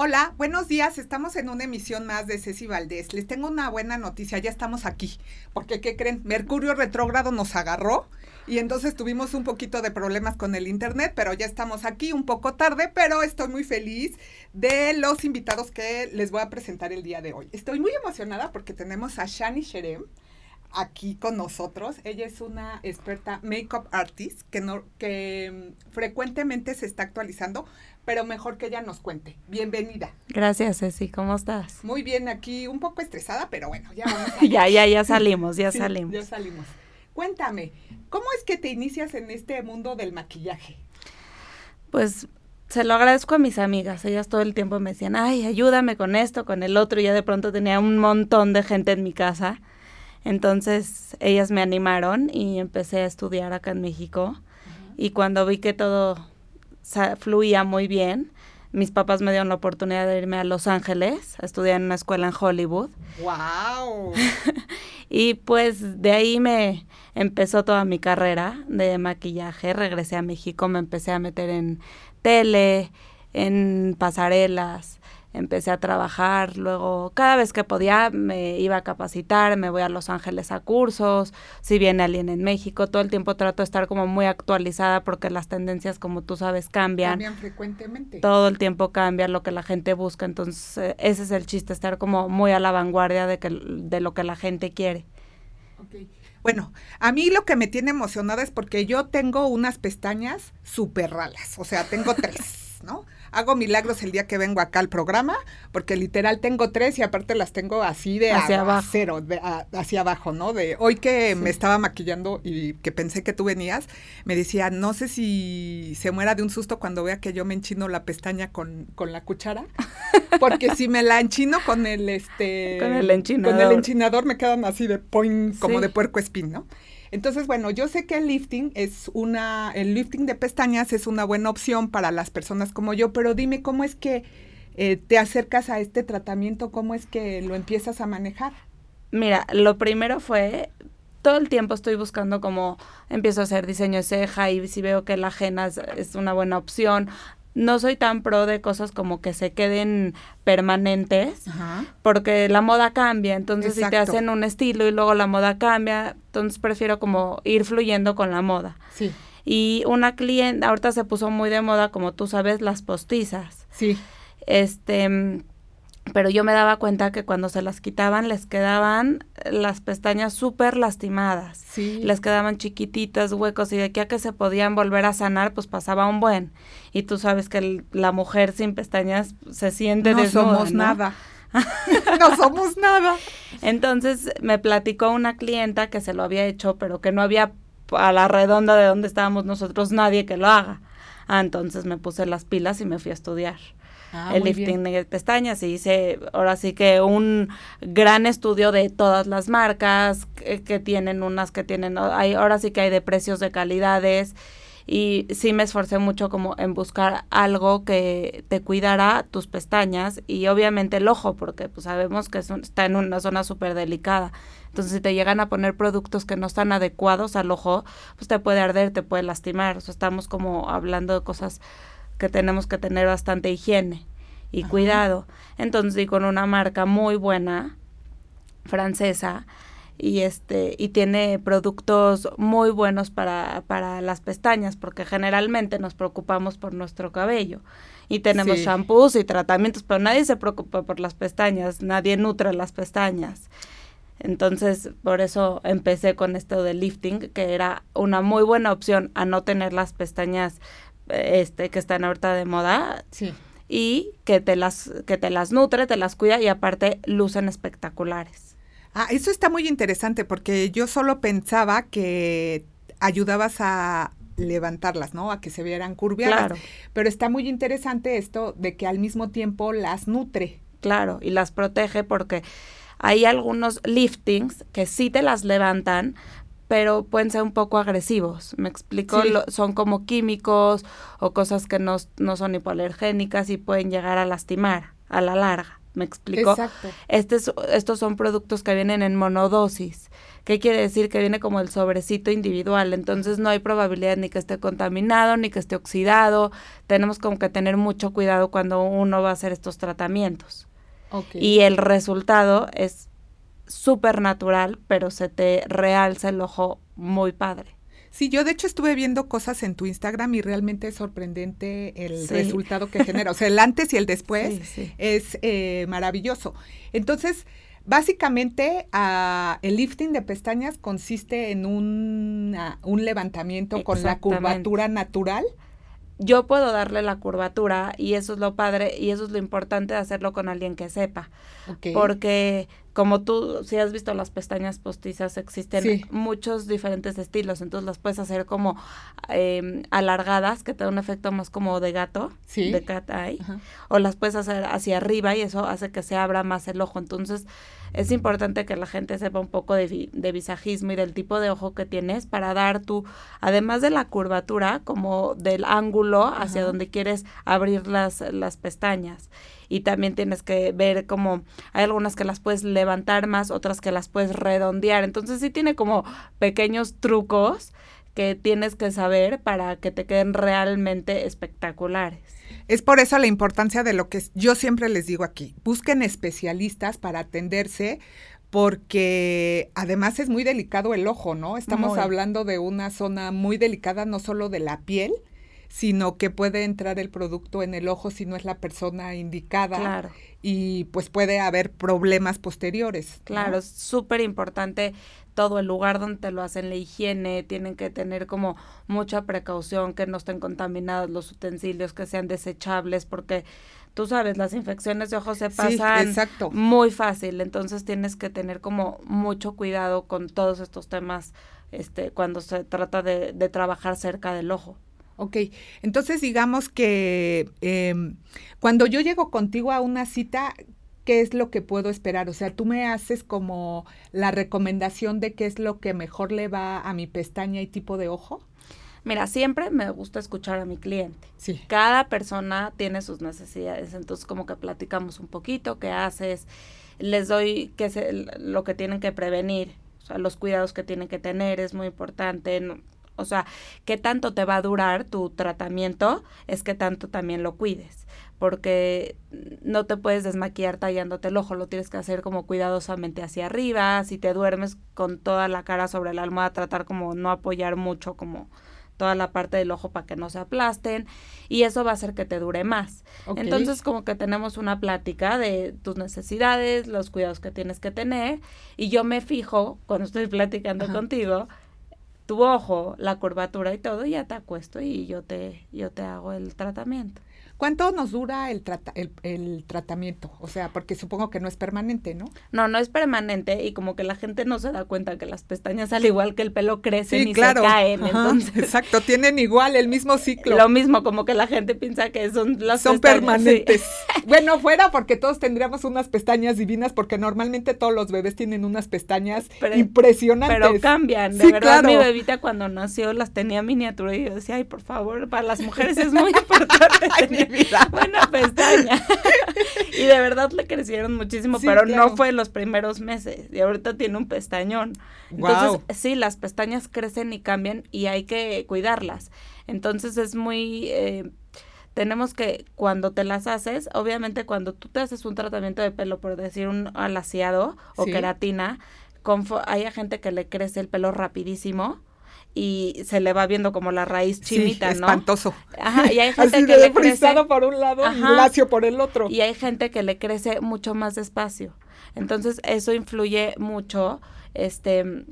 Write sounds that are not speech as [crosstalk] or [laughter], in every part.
Hola, buenos días. Estamos en una emisión más de Ceci Valdés. Les tengo una buena noticia, ya estamos aquí. Porque, ¿qué creen? Mercurio retrógrado nos agarró y entonces tuvimos un poquito de problemas con el internet, pero ya estamos aquí un poco tarde, pero estoy muy feliz de los invitados que les voy a presentar el día de hoy. Estoy muy emocionada porque tenemos a Shani Sherem aquí con nosotros. Ella es una experta makeup artist que, no, que mm, frecuentemente se está actualizando, pero mejor que ella nos cuente. Bienvenida. Gracias, Ceci. ¿Cómo estás? Muy bien, aquí un poco estresada, pero bueno, ya vamos. [laughs] ya, ya, ya salimos, ya [laughs] salimos. Ya salimos. Cuéntame, ¿cómo es que te inicias en este mundo del maquillaje? Pues se lo agradezco a mis amigas. Ellas todo el tiempo me decían, ay, ayúdame con esto, con el otro. Y ya de pronto tenía un montón de gente en mi casa. Entonces ellas me animaron y empecé a estudiar acá en México. Y cuando vi que todo fluía muy bien. Mis papás me dieron la oportunidad de irme a Los Ángeles a estudiar en una escuela en Hollywood. ¡Wow! [laughs] y pues de ahí me empezó toda mi carrera de maquillaje. Regresé a México, me empecé a meter en tele, en pasarelas, empecé a trabajar, luego cada vez que podía me iba a capacitar, me voy a Los Ángeles a cursos, si viene alguien en México, todo el tiempo trato de estar como muy actualizada porque las tendencias, como tú sabes, cambian. Cambian frecuentemente. Todo el tiempo cambia lo que la gente busca, entonces eh, ese es el chiste, estar como muy a la vanguardia de, que, de lo que la gente quiere. Bueno, a mí lo que me tiene emocionada es porque yo tengo unas pestañas súper ralas, o sea, tengo tres, ¿no? Hago milagros el día que vengo acá al programa, porque literal tengo tres y aparte las tengo así de hacia abajo. cero, de, hacia abajo, ¿no? De hoy que me estaba maquillando y que pensé que tú venías, me decía, no sé si se muera de un susto cuando vea que yo me enchino la pestaña con, con la cuchara, porque si me la enchino con el este con el enchinador, con el enchinador me quedan así de point, como de puerco espín, ¿no? Entonces, bueno, yo sé que el lifting es una, el lifting de pestañas es una buena opción para las personas como yo, pero dime cómo es que eh, te acercas a este tratamiento, cómo es que lo empiezas a manejar. Mira, lo primero fue todo el tiempo estoy buscando cómo empiezo a hacer diseño de ceja y si veo que la ajena es, una buena opción no soy tan pro de cosas como que se queden permanentes, porque la moda cambia, entonces si te hacen un estilo y luego la moda cambia, entonces prefiero como ir fluyendo con la moda. Sí. Y una cliente, ahorita se puso muy de moda, como tú sabes, las postizas. Sí. Este, pero yo me daba cuenta que cuando se las quitaban les quedaban las pestañas súper lastimadas. Sí. Les quedaban chiquititas, huecos y de aquí a que se podían volver a sanar, pues pasaba un buen. Y tú sabes que la mujer sin pestañas se siente no somos nada. [laughs] no somos nada. Entonces me platicó una clienta que se lo había hecho, pero que no había a la redonda de donde estábamos nosotros nadie que lo haga. Ah, entonces me puse las pilas y me fui a estudiar. Ah, el lifting de pestañas. Y hice ahora sí que un gran estudio de todas las marcas que, tienen, unas que tienen, hay, ahora sí que hay de precios de calidades. Y sí me esforcé mucho como en buscar algo que te cuidara tus pestañas y obviamente el ojo, porque pues sabemos que está en una zona súper delicada. Entonces, si te llegan a poner productos que no están adecuados al ojo, pues te puede arder, te puede lastimar. O sea, estamos como hablando de cosas que tenemos que tener bastante higiene y cuidado. Entonces, y con una marca muy buena, francesa, y este y tiene productos muy buenos para, para las pestañas porque generalmente nos preocupamos por nuestro cabello. Y tenemos shampoos y tratamientos pero nadie se preocupa por las pestañas nadie nutre las pestañas. Entonces por eso empecé con esto de lifting que era una muy buena opción a no tener las pestañas este que están ahorita de moda. Sí. Y que te las que te las nutre, te las cuida y aparte lucen espectaculares. Ah, eso está muy interesante porque yo solo pensaba que ayudabas a levantarlas, ¿no? A que se vieran curviadas. Claro. Pero está muy interesante esto de que al mismo tiempo las nutre. Claro, y las protege porque hay algunos liftings que sí te las levantan, pero pueden ser un poco agresivos. Me explico, son como químicos o cosas que no, no son hipoalergénicas y pueden llegar a lastimar a la larga. ¿Me explico? Exacto. Este estos son productos que vienen en monodosis, ¿Qué quiere decir? Que viene como el sobrecito individual, entonces no hay probabilidad ni que esté contaminado, ni que esté oxidado. Tenemos como que tener mucho cuidado cuando uno va a hacer estos tratamientos. Y el resultado es súper natural, pero se te realza el ojo muy padre. Sí, yo de hecho estuve viendo cosas en tu Instagram y realmente es sorprendente el resultado que genera. O sea, el antes y el después [laughs] es eh, maravilloso. Entonces, básicamente el lifting de pestañas consiste en un, un levantamiento con la curvatura natural yo puedo darle la curvatura y eso es lo padre y eso es lo importante de hacerlo con alguien que sepa. Porque como tú, si has visto las pestañas postizas, existen muchos diferentes estilos, entonces las puedes hacer como em, alargadas, que te da un efecto más como de gato, de cat eye, o las puedes hacer hacia arriba y eso hace que se abra más el ojo. Entonces, es importante que la gente sepa un poco de, de, visajismo y del tipo de ojo que tienes para dar tu, además de la curvatura, como del ángulo hacia donde quieres abrir las, las pestañas. Y también tienes que ver como hay algunas que las puedes levantar más, otras que las puedes redondear. Entonces sí tiene como pequeños trucos que tienes que saber para que te queden realmente espectaculares. Es por eso la importancia de lo que yo siempre les digo aquí. Busquen especialistas para atenderse porque además es muy delicado el ojo, ¿no? Estamos hablando de una zona muy delicada, no solo de la piel, sino que puede entrar el producto en el ojo si no es la persona indicada. Claro. Y pues puede haber problemas posteriores. Claro, es súper importante todo el lugar donde te lo hacen, la higiene, tienen que tener como mucha precaución, que no estén contaminados los utensilios, que sean desechables, porque tú sabes, las infecciones de ojos se pasan muy fácil, entonces tienes que tener como mucho cuidado con todos estos temas este, cuando se trata de, de trabajar cerca del ojo. Ok, entonces digamos que em, cuando yo llego contigo a una cita, qué es lo que puedo esperar. O sea, tú me haces como la recomendación de qué es lo que mejor le va a mi pestaña y tipo de ojo. Mira, siempre me gusta escuchar a mi cliente. Sí. Cada persona tiene sus necesidades, entonces como que platicamos un poquito, qué haces, les doy qué es lo que tienen que prevenir, o sea, los cuidados que tienen que tener es muy importante. O sea, qué tanto te va a durar tu tratamiento, es que tanto también lo cuides porque no te puedes desmaquillar tallándote el ojo, lo tienes que hacer como cuidadosamente hacia arriba, si te duermes con toda la cara sobre la almohada, tratar como no apoyar mucho como toda la parte del ojo para que no se aplasten y eso va a hacer que te dure más. Entonces como que tenemos una plática de tus necesidades, los cuidados que tienes que tener y yo me fijo cuando estoy platicando contigo tu ojo, la curvatura y todo, y ya te acuesto y yo te yo te hago el tratamiento. ¿Cuánto nos dura el, el, tratamiento? O sea, porque supongo que no es permanente, ¿no? No, no es permanente y como que la gente no se da cuenta que las pestañas, al igual que el pelo, crecen y se caen. entonces, exacto, tienen igual el mismo ciclo. Lo mismo, como que la gente piensa que son las Son permanentes. [laughs] bueno, fuera porque todos tendríamos unas pestañas divinas porque normalmente todos los bebés tienen unas pestañas impresionantes. Pero cambian, de verdad mi bebita cuando nació las tenía miniatura y yo decía, ay, por favor, para las mujeres es muy [laughs] importante Buena pestaña. y de verdad le crecieron muchísimo, pero no fue en los primeros meses. Y ahorita tiene un pestañón. Entonces, sí, las pestañas crecen y cambian y hay que cuidarlas. Entonces es muy... Eh, tenemos que, cuando te las haces, obviamente cuando tú te haces un tratamiento de pelo, por decir un alaciado o queratina, hay gente que le crece el pelo rapidísimo y se le va viendo como la raíz chinita, sí, espantoso. Ajá, y hay [laughs] gente que le crece por un lado y lacio por el otro. Y hay gente que le crece mucho más despacio. Entonces, eso influye mucho este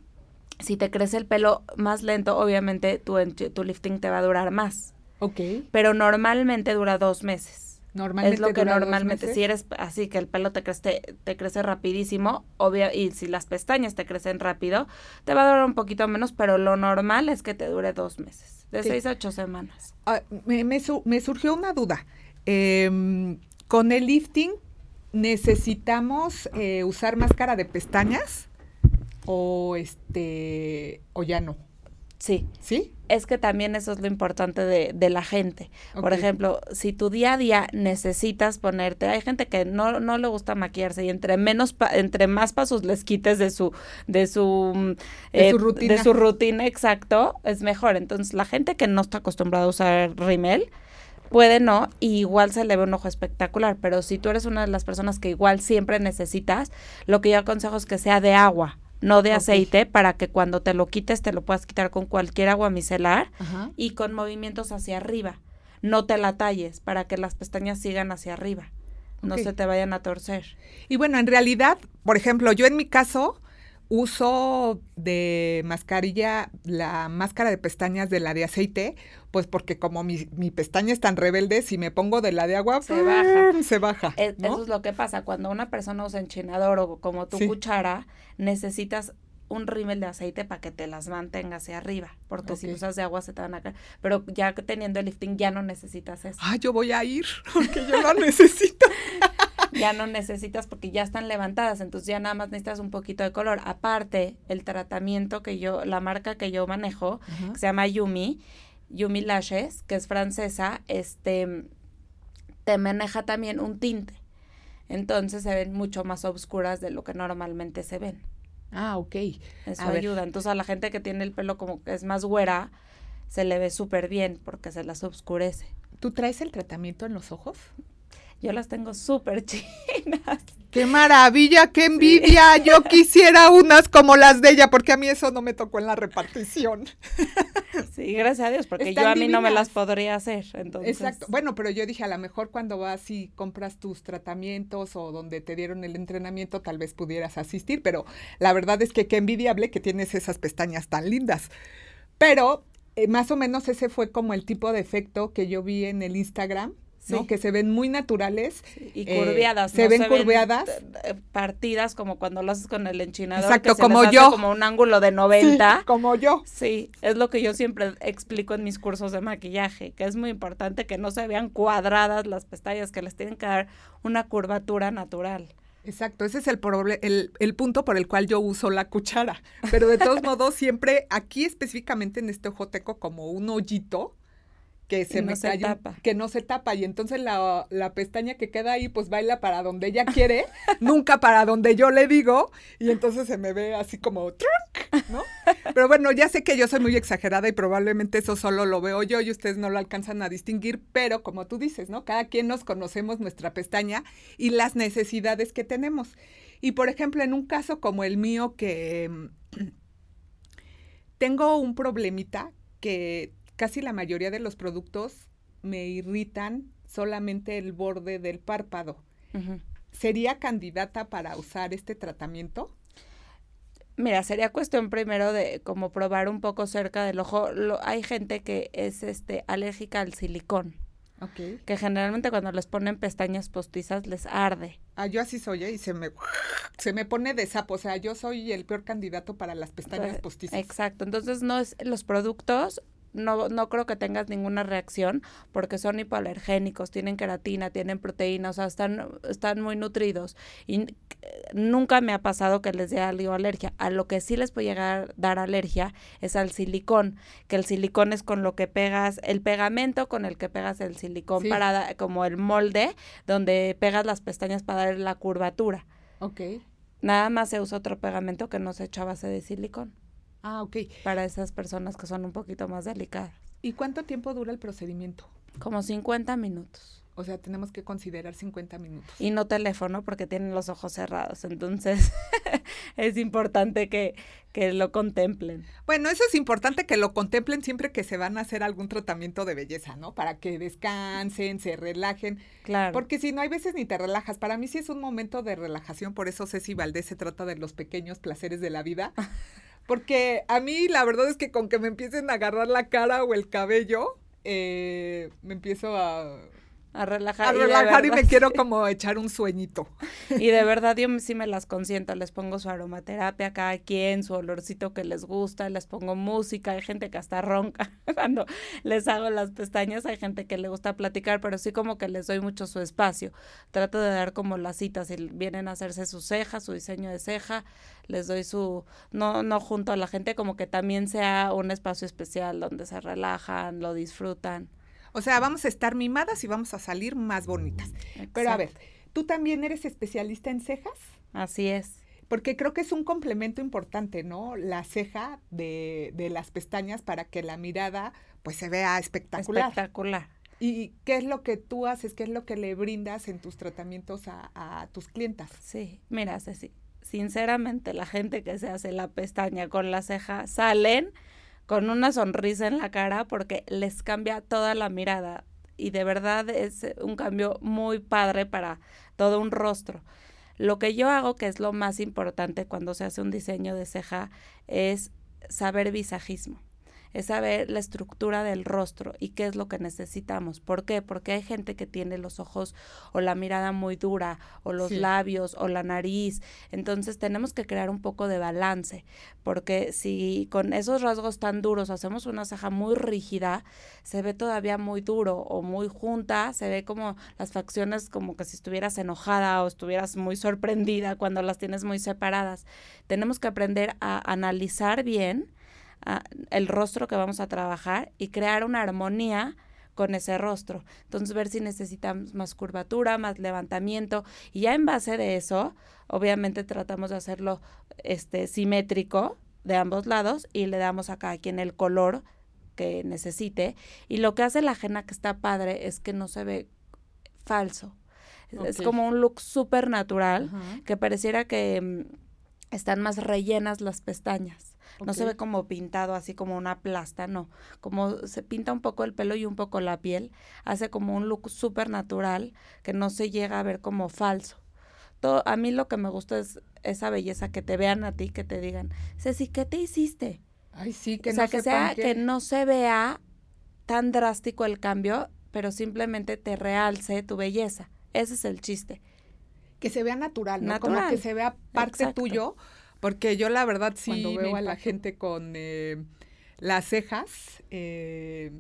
si te crece el pelo más lento, obviamente tu, tu lifting te va a durar más. Ok. Pero normalmente dura dos meses. Normalmente es lo que normalmente, si eres así que el pelo te crece, te crece rapidísimo, obvio, y si las pestañas te crecen rápido, te va a durar un poquito menos, pero lo normal es que te dure dos meses, de seis a ocho semanas. Ah, me, me, surgió una duda. Em, con el lifting, ¿necesitamos eh, usar máscara de pestañas? O este, o ya no. Sí. ¿Sí? Es que también eso es lo importante de, de la gente. Por ejemplo, si tu día a día necesitas ponerte, hay gente que no, no le gusta maquillarse y entre menos, pa- entre más pasos les quites de su, de su, mm, De su rutina. de su rutina, exacto, es mejor. Entonces, la gente que no está acostumbrada a usar rímel, puede no, y igual se le ve un ojo espectacular. Pero si tú eres una de las personas que igual siempre necesitas, lo que yo aconsejo es que sea de agua, no de aceite, para que cuando te lo quites te lo puedas quitar con cualquier agua micelar Ajá. y con movimientos hacia arriba. No te la talles para que las pestañas sigan hacia arriba. No se te vayan a torcer. Y bueno, en realidad, por ejemplo, yo en mi caso uso de mascarilla la máscara de pestañas de la de aceite, pues porque como mi, mi pestaña es tan rebelde, si me pongo de la de agua, Se baja. se baja. Es- ¿no? Eso es lo que pasa. Cuando una persona usa enchinador o como tu Sí. cuchara, necesitas un rímel de aceite para que te las mantenga hacia arriba. Porque si usas de agua se te van a caer. Pero ya que teniendo el lifting ya no necesitas eso. Ay, yo voy a ir porque yo lo [laughs] necesito. [laughs] ya no necesitas porque ya están levantadas, entonces ya nada más necesitas un poquito de color. Aparte, el tratamiento que yo, la marca que yo manejo, que se llama Yumi, Yumi Lashes, que es francesa, este te maneja también un tinte. Entonces se ven mucho más oscuras de lo que normalmente se ven. Ah, ok. Eso A ver. ayuda. Entonces a la gente que tiene el pelo como que es más güera, se le ve súper bien porque se las oscurece. ¿Tú traes el tratamiento en los ojos? Yo las tengo súper [laughs] chinas. ¡Qué maravilla! ¡Qué envidia! Yo quisiera unas como las de ella, porque a mí eso no me tocó en la repartición. [laughs] Sí, gracias a Dios, porque Están yo a mí no me las podría hacer. Entonces, Exacto. Bueno, pero yo dije, a lo mejor cuando vas y compras tus tratamientos o donde te dieron el entrenamiento, tal vez pudieras asistir, pero la verdad es que qué envidiable que tienes esas pestañas tan lindas. Pero eh, más o menos ese fue como el tipo de efecto que yo vi en el Instagram, ¿no? Sí. Que se ven muy naturales. y eh, curviadas. se no ven curveadas. eh, partidas como cuando lo haces con el enchinador. Exacto, que se como les hace yo. como un ángulo de 90. Sí, como yo. Sí, es lo que yo siempre explico en mis cursos de maquillaje, que es muy importante que no se vean cuadradas las pestañas, que les tienen que dar una curvatura natural. Exacto, ese es el, el, el punto por el cual yo uso la cuchara. Pero de todos [laughs] modos, siempre aquí específicamente en este ojo tengo como un hoyito que se no me se tapa. que no se tapa y entonces la, la pestaña que queda ahí pues baila para donde ella quiere, [laughs] nunca para donde yo le digo y entonces se me ve así como trunk, ¿no? Pero bueno, ya sé que yo soy muy exagerada y probablemente eso solo lo veo yo y ustedes no lo alcanzan a distinguir, pero como tú dices, ¿no? Cada quien nos conocemos nuestra pestaña y las necesidades que tenemos. Y por ejemplo, en un caso como el mío que mm, tengo un problemita que casi la mayoría de los productos me irritan solamente el borde del párpado. ¿Sería candidata para usar este tratamiento? Mira, sería cuestión primero de como probar un poco cerca del ojo. Lo- hay gente que es este alérgica al silicón, Ok. que generalmente cuando les ponen pestañas postizas les arde. Ah, yo así soy ¿eh? y se me, se me pone de sapo. O sea, yo soy el peor candidato para las pestañas Pues, postizas. Exacto, entonces no es los productos no, no creo que tengas ninguna reacción porque son hipoalergénicos, tienen queratina, tienen proteína, o sea, están, están muy nutridos. Y nunca me ha pasado que les dé algo alergia. A lo que sí les puede llegar a dar alergia es al silicón, que el silicón es con lo que pegas, el pegamento con el que pegas el silicón Sí. para como el molde donde pegas las pestañas para dar la curvatura. Ok. Nada más se usa otro pegamento que no se echa a base de silicón Ah, ok. para esas personas que son un poquito más delicadas. ¿Y cuánto tiempo dura el procedimiento? Como 50 minutos. O sea, tenemos que considerar 50 minutos. Y no teléfono porque tienen los ojos cerrados. Entonces [laughs] es importante que, que lo contemplen. Bueno, eso es importante que lo contemplen siempre que se van a hacer algún tratamiento de belleza, ¿no? Para que descansen, se relajen. Claro. Porque si no, hay veces ni te relajas. Para mí sí es un momento de relajación, por eso Ceci Valdés se trata de los pequeños placeres de la vida. [laughs] Porque a mí la verdad es que con que me empiecen a agarrar la cara o el cabello, eh, me empiezo a, A relajar. A y me quiero [laughs] como echar un sueñito. Y de [laughs] verdad yo sí me las consiento, les pongo su aromaterapia a cada quien, su olorcito que les gusta, les pongo música, hay gente que hasta ronca [laughs] cuando les hago las pestañas, hay gente que le gusta platicar, pero sí como que les doy mucho su espacio. Trato de dar como las citas, si vienen a hacerse su ceja, su diseño de ceja, les doy su, no, no junto a la gente, como que también sea un espacio especial donde se relajan, lo disfrutan. O sea, vamos a estar mimadas y vamos a salir más bonitas. Pero a ver. ¿tú también eres especialista en cejas? Así es. Porque creo que es un complemento importante, ¿no? La ceja de, de las pestañas para que la mirada pues se vea espectacular. Espectacular. ¿Y qué es lo que tú haces? ¿Qué es lo que le brindas en tus tratamientos a, a tus clientas? Sí, mira, Ceci, sinceramente la gente que se hace la pestaña con la ceja salen con una sonrisa en la cara porque les cambia toda la mirada y de verdad es un cambio muy padre para todo un rostro. Lo que yo hago, que es lo más importante cuando se hace un diseño de ceja, es saber visajismo es saber la estructura del rostro y qué es lo que necesitamos. ¿Por qué? Porque hay gente que tiene los ojos o la mirada muy dura o los Sí. labios o la nariz. Entonces tenemos que crear un poco de balance, porque si con esos rasgos tan duros hacemos una ceja muy rígida, se ve todavía muy duro o muy junta, se ve como las facciones como que si estuvieras enojada o estuvieras muy sorprendida cuando las tienes muy separadas. Tenemos que aprender a analizar bien a- el rostro que vamos a trabajar y crear una armonía con ese rostro. Entonces, ver si necesitamos más curvatura, más levantamiento. Y ya en base de eso, obviamente tratamos de hacerlo este, simétrico de ambos lados y le damos a cada quien el color que necesite. Y lo que hace la ajena que está padre es que no se ve falso. Es- como un look súper natural que pareciera que mm, están más rellenas las pestañas. No se ve como pintado así como una plasta, no. Como se pinta un poco el pelo y un poco la piel, hace como un look súper natural que no se llega a ver como falso. Todo, a mí lo que me gusta es esa belleza, que te vean a ti, que te digan, Ceci, ¿qué te hiciste? Ay, sí, que o sea, no que sea, que no se vea tan drástico el cambio, pero simplemente te realce tu belleza. Ese es el chiste. que se vea natural, ¿no? Como que se vea parte Exacto. tuyo, porque yo la verdad sí Cuando veo a la gente con eh, las cejas eh,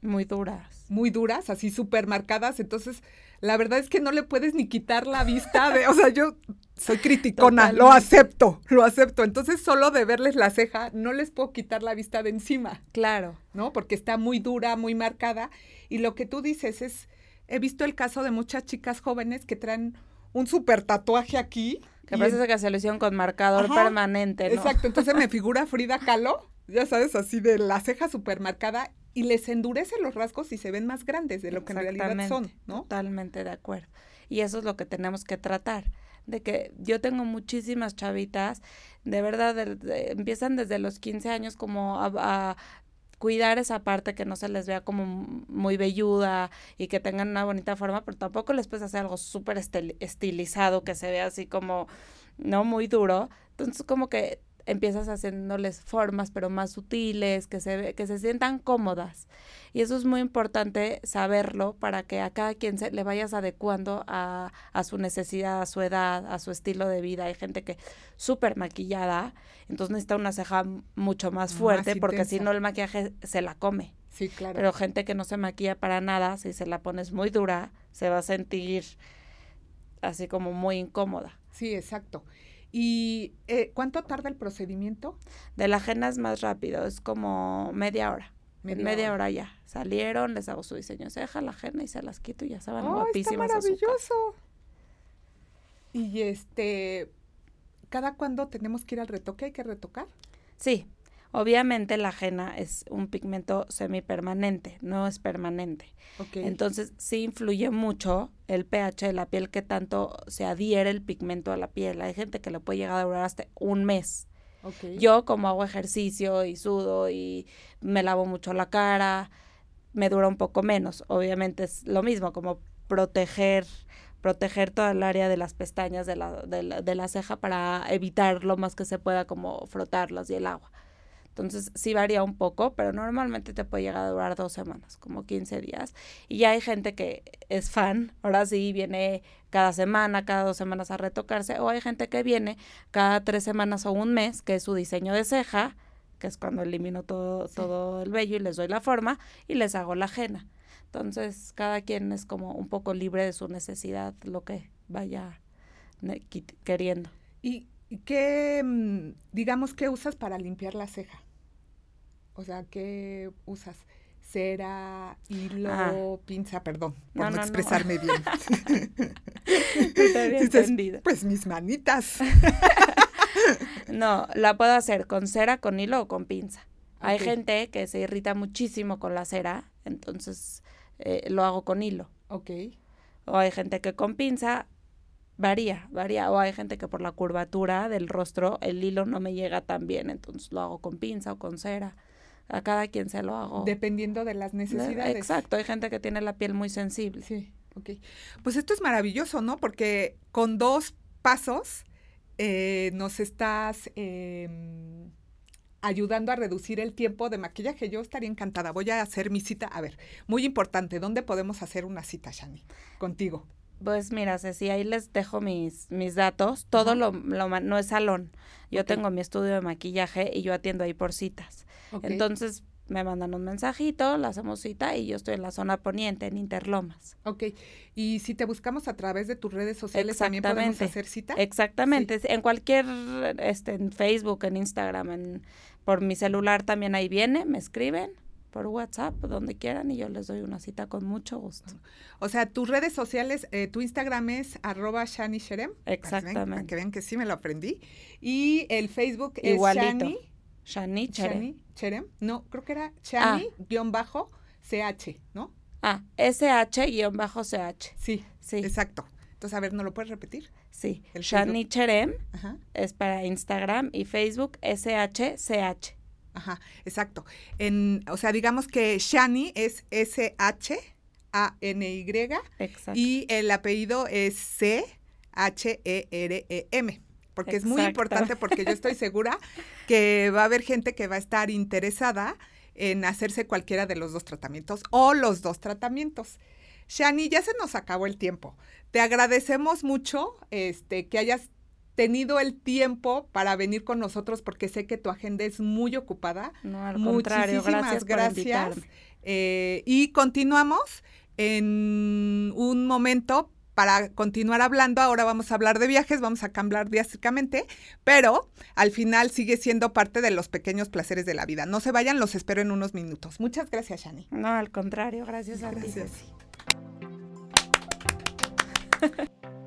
Muy duras. muy duras, así súper marcadas, entonces la verdad es que no le puedes ni quitar la vista de, o sea, yo soy criticona, lo acepto, lo acepto, entonces solo de verles la ceja no les puedo quitar la vista de encima, Claro. ¿no? Porque está muy dura, muy marcada, y lo que tú dices es, he visto el caso de muchas chicas jóvenes que traen un súper tatuaje aquí. Que parece que se lo hicieron con marcador Ajá, permanente, ¿no? Exacto, entonces me [laughs] figura Frida Kahlo, ya sabes, así de la ceja súper marcada y les endurece los rasgos y se ven más grandes de lo que en realidad son, ¿no? Totalmente de acuerdo. Y eso es lo que tenemos que tratar. De que yo tengo muchísimas chavitas, de verdad, de- de- empiezan desde los 15 años como a, a cuidar esa parte que no se les vea como muy velluda y que tengan una bonita forma, pero tampoco les puedes hacer algo súper estil- estilizado que se vea así como, no muy duro. Entonces como que empiezas haciéndoles formas pero más sutiles, que se, ve- que se sientan cómodas. Y eso es muy importante saberlo para que a cada quien se le vayas adecuando a, a su necesidad, a su edad, a su estilo de vida. Hay gente que súper maquillada, entonces necesita una ceja mucho más Más fuerte porque si no el maquillaje se la come. Sí, claro. Pero gente que no se maquilla para nada, si se la pones muy dura, se va a sentir así como muy incómoda. Sí, exacto. ¿Y eh, cuánto tarda el procedimiento? De la ajena es más rápido, es como media hora. Media media hora. hora ya. Salieron, les hago su diseño ceja, la ajena y se las quito y ya ¡Ay, está guapísimas casa. maravilloso! Y este, ¿cada cuándo tenemos que ir al retoque? ¿Hay que retocar? Sí, obviamente la ajena es un pigmento semipermanente, no es permanente. Entonces sí influye mucho el pH de la piel, que tanto se adhiere el pigmento a la piel. Hay gente que le puede llegar a durar hasta un mes. Yo como hago ejercicio y sudo y me lavo mucho la cara, me dura un poco menos. Obviamente es lo mismo, como proteger proteger toda el área de las pestañas de la, de la, de la ceja para evitar lo más que se pueda como frotarlas y el agua. Entonces sí varía un poco, pero normalmente te puede llegar a durar dos semanas, como 15 días. Y ya hay gente que es fan, ahora sí viene cada semana, cada dos semanas a retocarse, o hay gente que viene cada tres semanas o un mes, que es su diseño de ceja, que es cuando elimino todo, todo el vello y les doy la forma y les hago la ajena. Entonces, cada quien es como un poco libre de su necesidad, lo que vaya queriendo. ¿Y qué, mm, digamos, qué usas para limpiar la ceja? O sea, ¿qué usas? Cera, hilo, ah. pinza, perdón, por no, expresarme bien. [laughs] [laughs] entendido. Pues mis manitas. [laughs] no, la puedo hacer con cera, con hilo o con pinza. Hay gente que se irrita muchísimo con la cera, entonces eh, lo hago con hilo. Ok. O hay gente que con pinza, varía, varía. O hay gente que por la curvatura del rostro el hilo no me llega tan bien, entonces lo hago con pinza o con cera. A cada quien se lo hago. Dependiendo de las necesidades. Exacto, hay gente que tiene la piel muy sensible. Sí, ok. Pues esto es maravilloso, ¿no? Porque con dos pasos eh, nos estás... Eh, ayudando a reducir el tiempo de maquillaje. Yo estaría encantada. Voy a hacer mi cita. A ver, muy importante, ¿dónde podemos hacer una cita, Shani? Contigo. Pues mira, Ceci, ahí les dejo mis, mis datos. Todo lo, no es salón. Yo tengo mi estudio de maquillaje y yo atiendo ahí por citas. Entonces, me mandan un mensajito, la hacemos cita y yo estoy en la zona poniente, en Interlomas. Ok, y si te buscamos a través de tus redes sociales, ¿también podemos hacer cita? Exactamente, en cualquier, este, en Facebook, en Instagram, en, por mi celular también ahí viene, me escriben por WhatsApp, donde quieran, y yo les doy una cita con mucho gusto. O sea, tus redes sociales, eh, tu Instagram es arroba Shani Sherem. Exactamente. Para que, vean, que sí me lo aprendí. Y el Facebook es Shani. Shani Cherem. Cherem. No, creo que era Shani-CH, ah. ¿no? Ah, SH-CH. Sí, sí. Exacto. Entonces, a ver, ¿no lo puedes repetir? Sí. Shani Cherem es para Instagram y Facebook SHCH. Ajá, exacto. En, o sea, digamos que Shani es S-H-A-N-Y. Y el apellido es C-H-E-R-E-M porque es muy importante porque yo estoy segura que va a haber gente que va a estar interesada en hacerse cualquiera de los dos tratamientos o los dos tratamientos. Shani, ya se nos acabó el tiempo. Te agradecemos mucho este, que hayas tenido el tiempo para venir con nosotros porque sé que tu agenda es muy ocupada. No, al Muchísimas gracias. gracias. Eh, y continuamos en un momento para continuar hablando, ahora vamos a hablar de viajes, vamos a cambiar drásticamente, pero al final sigue siendo parte de los pequeños placeres de la vida. No se vayan, los espero en unos minutos. Muchas gracias, Shani. No, al contrario, gracias, a ti. [laughs]